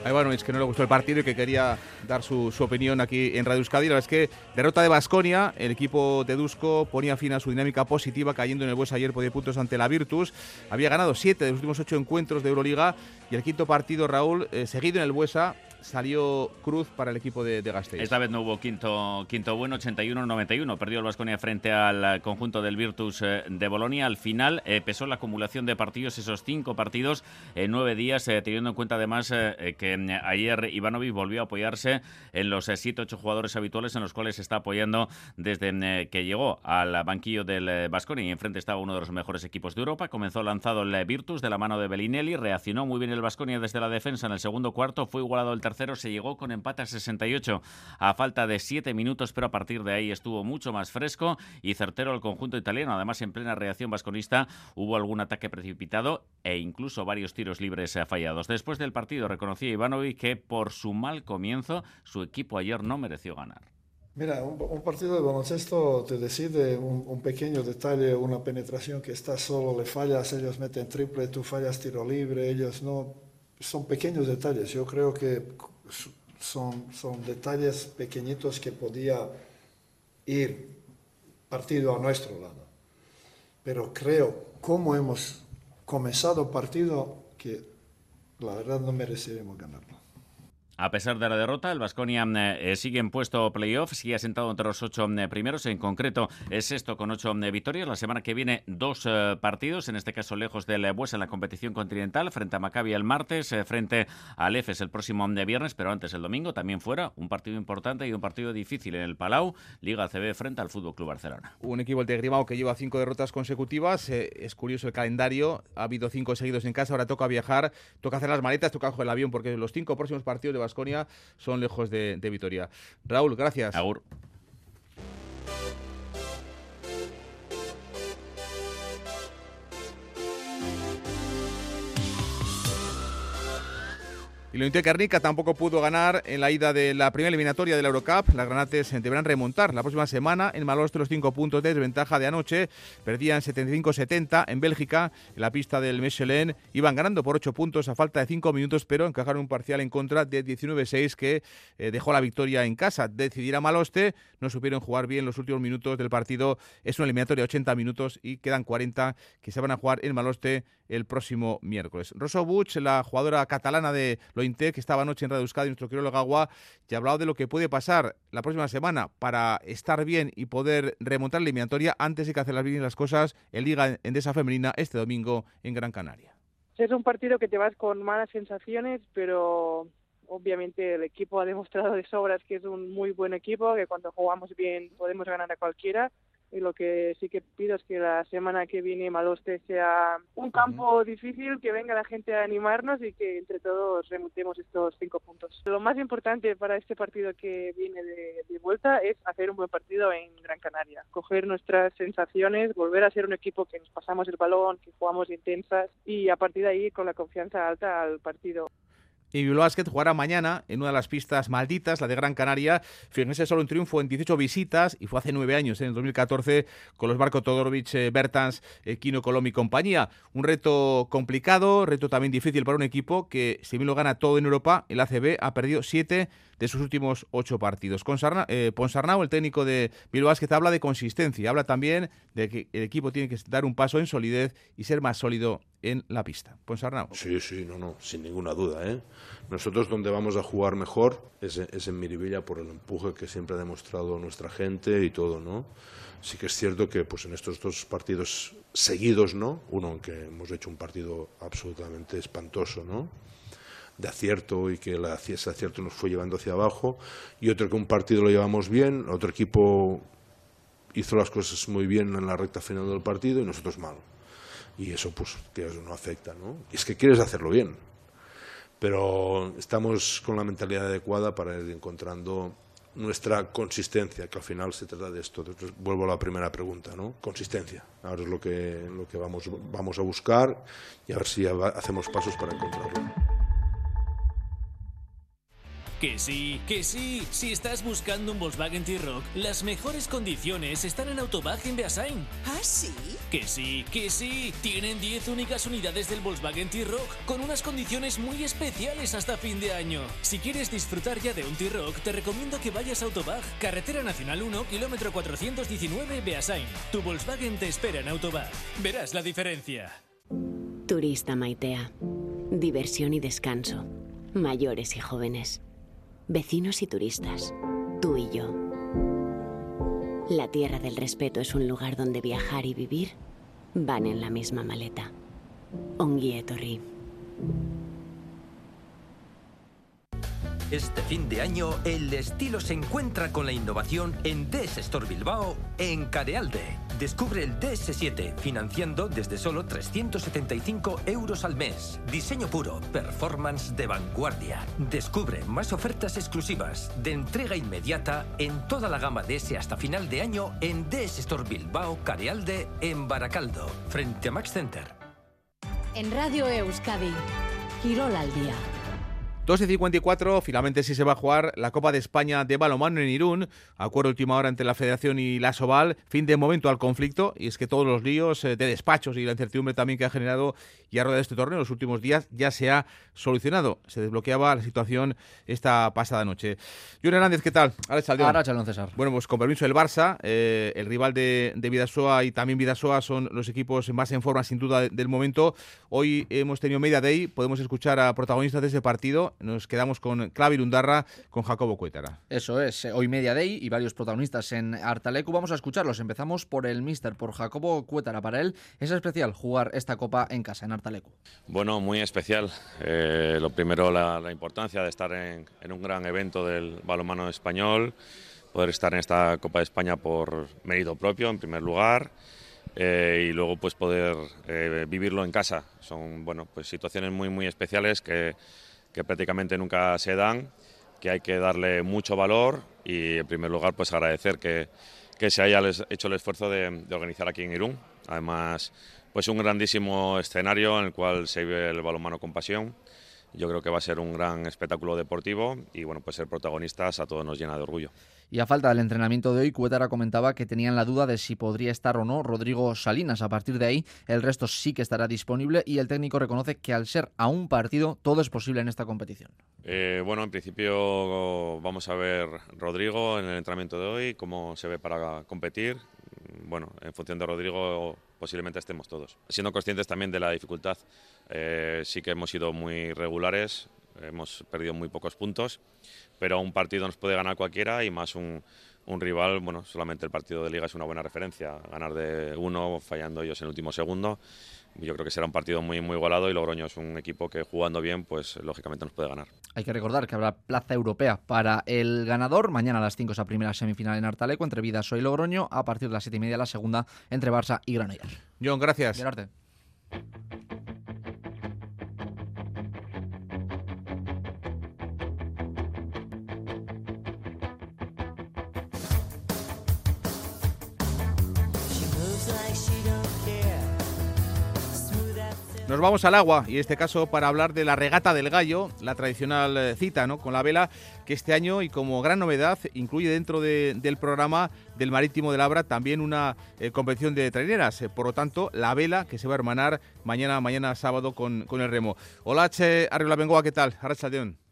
a es que no le gustó el partido y que quería dar su, opinión aquí en Radio Euskadi. La verdad es que derrota de Basconia, el equipo de Dusko ponía fin a su dinámica positiva, cayendo en el Bues ayer por 10 puntos ante la Virtus. Había ganado 7 de los últimos 8 encuentros de Euroliga y el quinto partido, Raúl, eh, seguido en el Buesa, salió Cruz para el equipo de, de Gasteiz. Esta vez no hubo quinto, quinto bueno, 81-91. Perdió el Vasconia frente al conjunto del Virtus eh, de Bolonia. Al final eh, pesó la acumulación de partidos, esos cinco partidos en nueve días, eh, teniendo en cuenta además que ayer Ivanovic volvió a apoyarse en los siete ocho jugadores habituales en los cuales está apoyando desde que llegó al banquillo del Vasconia y enfrente estaba uno de los mejores equipos de Europa. Comenzó lanzado el Virtus de la mano de Bellinelli, reaccionó muy bien el Vasconia desde la defensa en el segundo cuarto, fue igualado el tercer se llegó con empate a 68 a falta de 7 minutos, pero a partir de ahí estuvo mucho más fresco y certero el conjunto italiano. Además, en plena reacción vasconista hubo algún ataque precipitado e incluso varios tiros libres fallados. Después del partido reconocía Ivanovic que por su mal comienzo su equipo ayer no mereció ganar. Mira, un, partido de baloncesto te decide un, pequeño detalle, una penetración que está solo, le fallas, ellos meten triple, tú fallas tiro libre, ellos no son pequeños detalles. Yo creo que son, son detalles pequeñitos que podía ir partido a nuestro lado. Pero creo, como hemos comenzado partido, que la verdad no mereceremos ganarlo. A pesar de la derrota, el Vasconia eh, sigue en puesto playoff, sigue asentado entre los ocho eh, primeros. En concreto, es esto con ocho eh, victorias. La semana que viene, dos partidos, en este caso lejos del Bues en la competición continental, frente a Maccabi el martes, frente al EFES el próximo viernes, pero antes el domingo, también fuera. Un partido importante y un partido difícil en el Palau, Liga CB frente al Fútbol Club Barcelona. Un equipo de Grimao que lleva cinco derrotas consecutivas. es curioso el calendario. Ha habido cinco seguidos en casa, ahora toca viajar, toca hacer las maletas, toca el avión, porque los cinco próximos partidos de Vasconia son lejos de, Vitoria. Raúl, gracias. Y lo Carnica tampoco pudo ganar en la ida de la primera eliminatoria de la Eurocup. Las granates deberán remontar la próxima semana en Maloste los cinco puntos de desventaja de anoche. Perdían 75-70 en Bélgica, en la pista del Michelin. Iban ganando por ocho puntos a falta de cinco minutos, pero encajaron un parcial en contra de 19-6 que eh, dejó la victoria en casa. Decidirá Maloste, no supieron jugar bien los últimos minutos del partido. Es una eliminatoria de 80 minutos y quedan 40 que se van a jugar en Maloste el próximo miércoles. Rosso Buch, la jugadora catalana de Lointe, que estaba anoche en Radio Euskadi, nuestro querido Agua, ya ha hablado de lo que puede pasar la próxima semana para estar bien y poder remontar la eliminatoria antes de que hacer las bien las cosas en Liga Endesa Femenina este domingo en Gran Canaria. Es un partido que te vas con malas sensaciones, pero obviamente el equipo ha demostrado de sobras que es un muy buen equipo, que cuando jugamos bien podemos ganar a cualquiera y lo que sí que pido es que la semana que viene Maloste sea un campo difícil, que venga la gente a animarnos y que entre todos remontemos estos cinco puntos. Lo más importante para este partido que viene de, de, vuelta es hacer un buen partido en Gran Canaria, coger nuestras sensaciones, volver a ser un equipo que nos pasamos el balón, que jugamos intensas y a partir de ahí con la confianza alta al partido. Y Bilbao jugará mañana en una de las pistas malditas, la de Gran Canaria. Fíjense, solo un triunfo en 18 visitas y fue hace nueve años, en el 2014, con los barcos Todorovic, eh, Bertans, eh, Kino Colom y compañía. Un reto complicado, reto también difícil para un equipo que, si bien lo gana todo en Europa, el ACB ha perdido siete de sus últimos ocho partidos. Con eh, Ponsarnau, el técnico de Bilbao Basket, habla de consistencia, habla también de que el equipo tiene que dar un paso en solidez y ser más sólido en la pista. Ponsarnau. Sí, sí, no, no, sin ninguna duda. ¿eh? Nosotros donde vamos a jugar mejor es, en Miribilla por el empuje que siempre ha demostrado nuestra gente y todo, ¿no? Sí que es cierto que pues en estos dos partidos seguidos, ¿no? Uno en que hemos hecho un partido absolutamente espantoso, ¿no? De acierto y que la, ese acierto nos fue llevando hacia abajo, y otro que un partido lo llevamos bien, otro equipo hizo las cosas muy bien en la recta final del partido y nosotros mal. Y eso pues que no afecta, ¿no? Y es que quieres hacerlo bien, pero estamos con la mentalidad adecuada para ir encontrando nuestra consistencia, que al final se trata de esto. vuelvo a la primera pregunta, ¿no? Consistencia. Ahora es lo que, lo que vamos, vamos a buscar y a ver si hacemos pasos para encontrarlo. Que sí, que sí. Si estás buscando un Volkswagen T-Rock, las mejores condiciones están en Autobag en Beasain. ¿Ah, sí? Que sí, que sí. Tienen 10 únicas unidades del Volkswagen T-Rock con unas condiciones muy especiales hasta fin de año. Si quieres disfrutar ya de un T-Rock, te recomiendo que vayas a Autobag, Carretera Nacional 1, kilómetro 419, Beasain. Tu Volkswagen te espera en Autobag. Verás la diferencia. Turista Maitea. Diversión y descanso. Mayores y jóvenes vecinos y turistas, tú y yo. La Tierra del Respeto es un lugar donde viajar y vivir van en la misma maleta. Onguietorri. Este fin de año, el estilo se encuentra con la innovación en DS Store Bilbao en Carealde. Descubre el DS7 financiando desde solo 375 euros al mes. Diseño puro, performance de vanguardia. Descubre más ofertas exclusivas de entrega inmediata en toda la gama DS hasta final de año en DS Store Bilbao Carealde en Baracaldo, frente a Max Center. En Radio Euskadi, Girol al día. 12 54, finalmente sí se va a jugar la Copa de España de balonmano en Irún. Acuerdo última hora entre la Federación y la Soval. Fin de momento al conflicto. Y es que todos los líos eh, de despachos y la incertidumbre también que ha generado y ha rodeado este torneo en los últimos días ya se ha solucionado. Se desbloqueaba la situación esta pasada noche. Junior Hernández, ¿qué tal? Ahora Chalón César. Bueno, pues con permiso del Barça, eh, el rival de, de Vidasoa y también Vidasoa son los equipos más en forma sin duda del momento. Hoy hemos tenido Media Day, podemos escuchar a protagonistas de ese partido nos quedamos con Clavi Lundarra, con Jacobo Cuétara. Eso es, hoy Media Day y varios protagonistas en Artalecu. Vamos a escucharlos. Empezamos por el Mister, por Jacobo Cuétara. Para él es especial jugar esta copa en casa, en Artalecu. Bueno, muy especial. Eh, lo primero, la, importancia de estar en, un gran evento del balonmano español, poder estar en esta Copa de España por mérito propio, en primer lugar. Eh, y luego pues poder eh, vivirlo en casa. Son bueno, pues situaciones muy muy especiales que, que, prácticamente nunca se dan, que hay que darle mucho valor y en primer lugar pues agradecer que, que se haya hecho el esfuerzo de, organizar aquí en Irún. Además pues un grandísimo escenario en el cual se vive el balonmano con pasión. Yo creo que va a ser un gran espectáculo deportivo y bueno pues ser protagonistas a todos nos llena de orgullo. Y a falta del entrenamiento de hoy, Cuétara comentaba que tenían la duda de si podría estar o no Rodrigo Salinas. A partir de ahí, el resto sí que estará disponible y el técnico reconoce que al ser a un partido, todo es posible en esta competición. Eh, bueno, en principio vamos a ver Rodrigo en el entrenamiento de hoy, cómo se ve para competir. Bueno, en función de Rodrigo posiblemente estemos todos. Siendo conscientes también de la dificultad, eh, sí que hemos sido muy regulares, hemos perdido muy pocos puntos, pero un partido nos puede ganar cualquiera y más un, un rival, bueno, solamente el partido de liga es una buena referencia, ganar de uno fallando ellos en el último segundo. Yo creo que será un partido muy muy igualado y Logroño es un equipo que jugando bien, pues lógicamente nos puede ganar. Hay que recordar que habrá plaza europea para el ganador. Mañana a las 5 esa primera semifinal en Artaleco entre Vidaso y Logroño. A partir de las 7 y media la segunda entre Barça y Granollers. John, gracias. Nos vamos al agua y en este caso para hablar de la regata del gallo, la tradicional eh, cita ¿no? con la vela que este año y como gran novedad incluye dentro del programa del Marítimo de Labra también una eh, competición de traineras. Eh, por lo tanto, la vela que se va a hermanar mañana, mañana sábado con, con el remo. Hola, Che Arriola Bengoa, ¿qué tal? Arrachaldeón.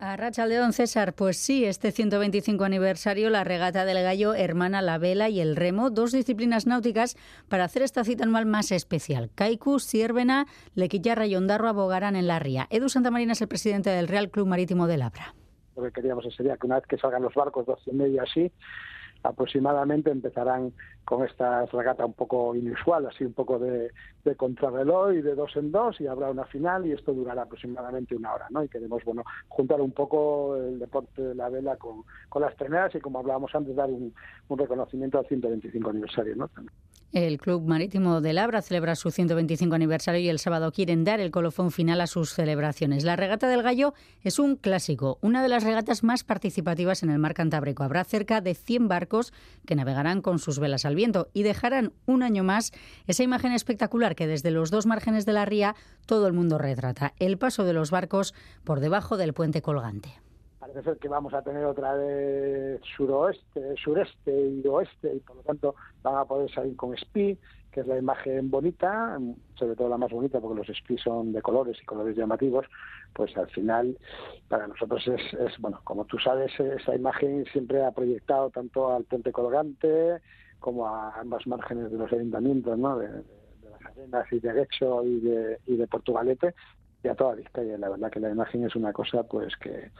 A Racha León César, pues sí, este 125 aniversario, la regata del gallo hermana la vela y el remo, dos disciplinas náuticas para hacer esta cita anual más especial. Kaiku, Siervena, Lequillarra y Ondarro abogarán en la ría. Edu Santamarina es el presidente del Real Club Marítimo de Labra. Lo que queríamos sería que una vez que salgan los barcos, dos y media así, aproximadamente empezarán con esta regata un poco inusual, así un poco de, de contrarreloj y de dos en dos y habrá una final y esto durará aproximadamente una hora, ¿no? Y queremos, bueno, juntar un poco el deporte de la vela con, con las treneras y como hablábamos antes, dar un, un reconocimiento al 125 aniversario, ¿no? El Club Marítimo de Labra celebra su 125 aniversario y el sábado quieren dar el colofón final a sus celebraciones. La regata del gallo es un clásico, una de las regatas más participativas en el mar Cantábrico. Habrá cerca de 100 barcos que navegarán con sus velas al viento y dejarán un año más esa imagen espectacular que desde los dos márgenes de la ría todo el mundo retrata, el paso de los barcos por debajo del puente colgante parece ser que vamos a tener otra vez suroeste, sureste y oeste y por lo tanto van a poder salir con SPI, que es la imagen bonita, sobre todo la más bonita porque los SPI son de colores y colores llamativos, pues al final para nosotros es, bueno, como tú sabes, esa imagen siempre ha proyectado tanto al puente colgante como a ambas márgenes de los ayuntamientos, ¿no? Y de Guecho y de, y de Portugalete y a toda Vizcaya. La verdad que la imagen es una cosa pues que,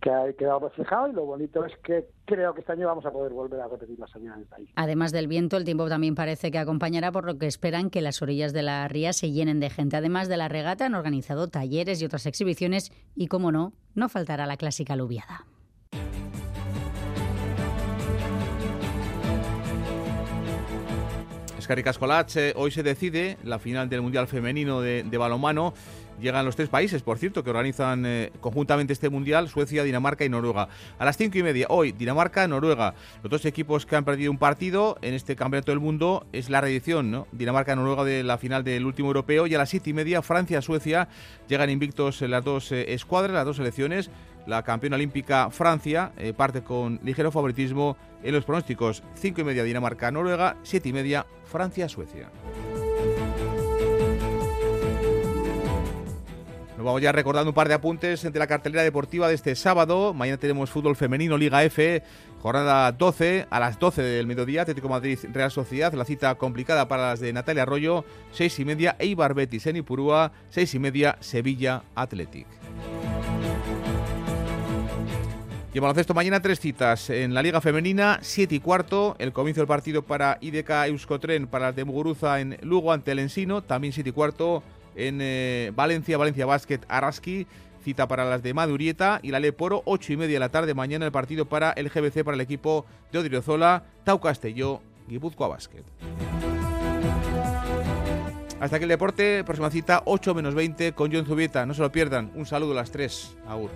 que ha quedado reflejado y lo bonito es que creo que este año vamos a poder volver a repetir la salida del país. Además del viento, el tiempo también parece que acompañará, por lo que esperan que las orillas de la ría se llenen de gente. Además de la regata, han organizado talleres y otras exhibiciones y, como no, no faltará la clásica aluviada. Escaricas hoy se decide la final del Mundial Femenino de, de balonmano llegan los tres países, por cierto, que organizan eh, conjuntamente este mundial, Suecia, Dinamarca y Noruega. A las cinco y media, hoy, Dinamarca, Noruega. Los dos equipos que han perdido un partido en este campeonato del mundo es la reedición, ¿no? Dinamarca, Noruega de la final del último europeo. Y a las siete y media, Francia, Suecia. Llegan invictos las dos eh, escuadras, las dos selecciones. La campeona olímpica Francia eh, parte con ligero favoritismo en los pronósticos. Cinco y media Dinamarca, Noruega, siete y media Francia, Suecia. Nos vamos ya recordando un par de apuntes entre la cartelera deportiva de este sábado. Mañana tenemos fútbol femenino Liga F, jornada 12 a las 12 del mediodía. Atlético Madrid Real Sociedad, la cita complicada para las de Natalia Arroyo, 6 y media. Eibar Betis en Ipurúa, 6 y media Sevilla Athletic. Y en baloncesto mañana tres citas en la Liga Femenina, 7 y cuarto, el comienzo del partido para IDK Euskotren para las de Muguruza en Lugo ante el Ensino, también 7 y cuarto en eh, Valencia, Valencia Basket Araski, cita para las de Madurieta y la Leporo, 8 y media de la tarde mañana el partido para el GBC para el equipo de Odriozola, Tau Castelló, Guipúzcoa Basket. Hasta aquí el deporte, próxima cita 8 menos 20 con John Zubieta. No se lo pierdan. Un saludo a las 3. Agur.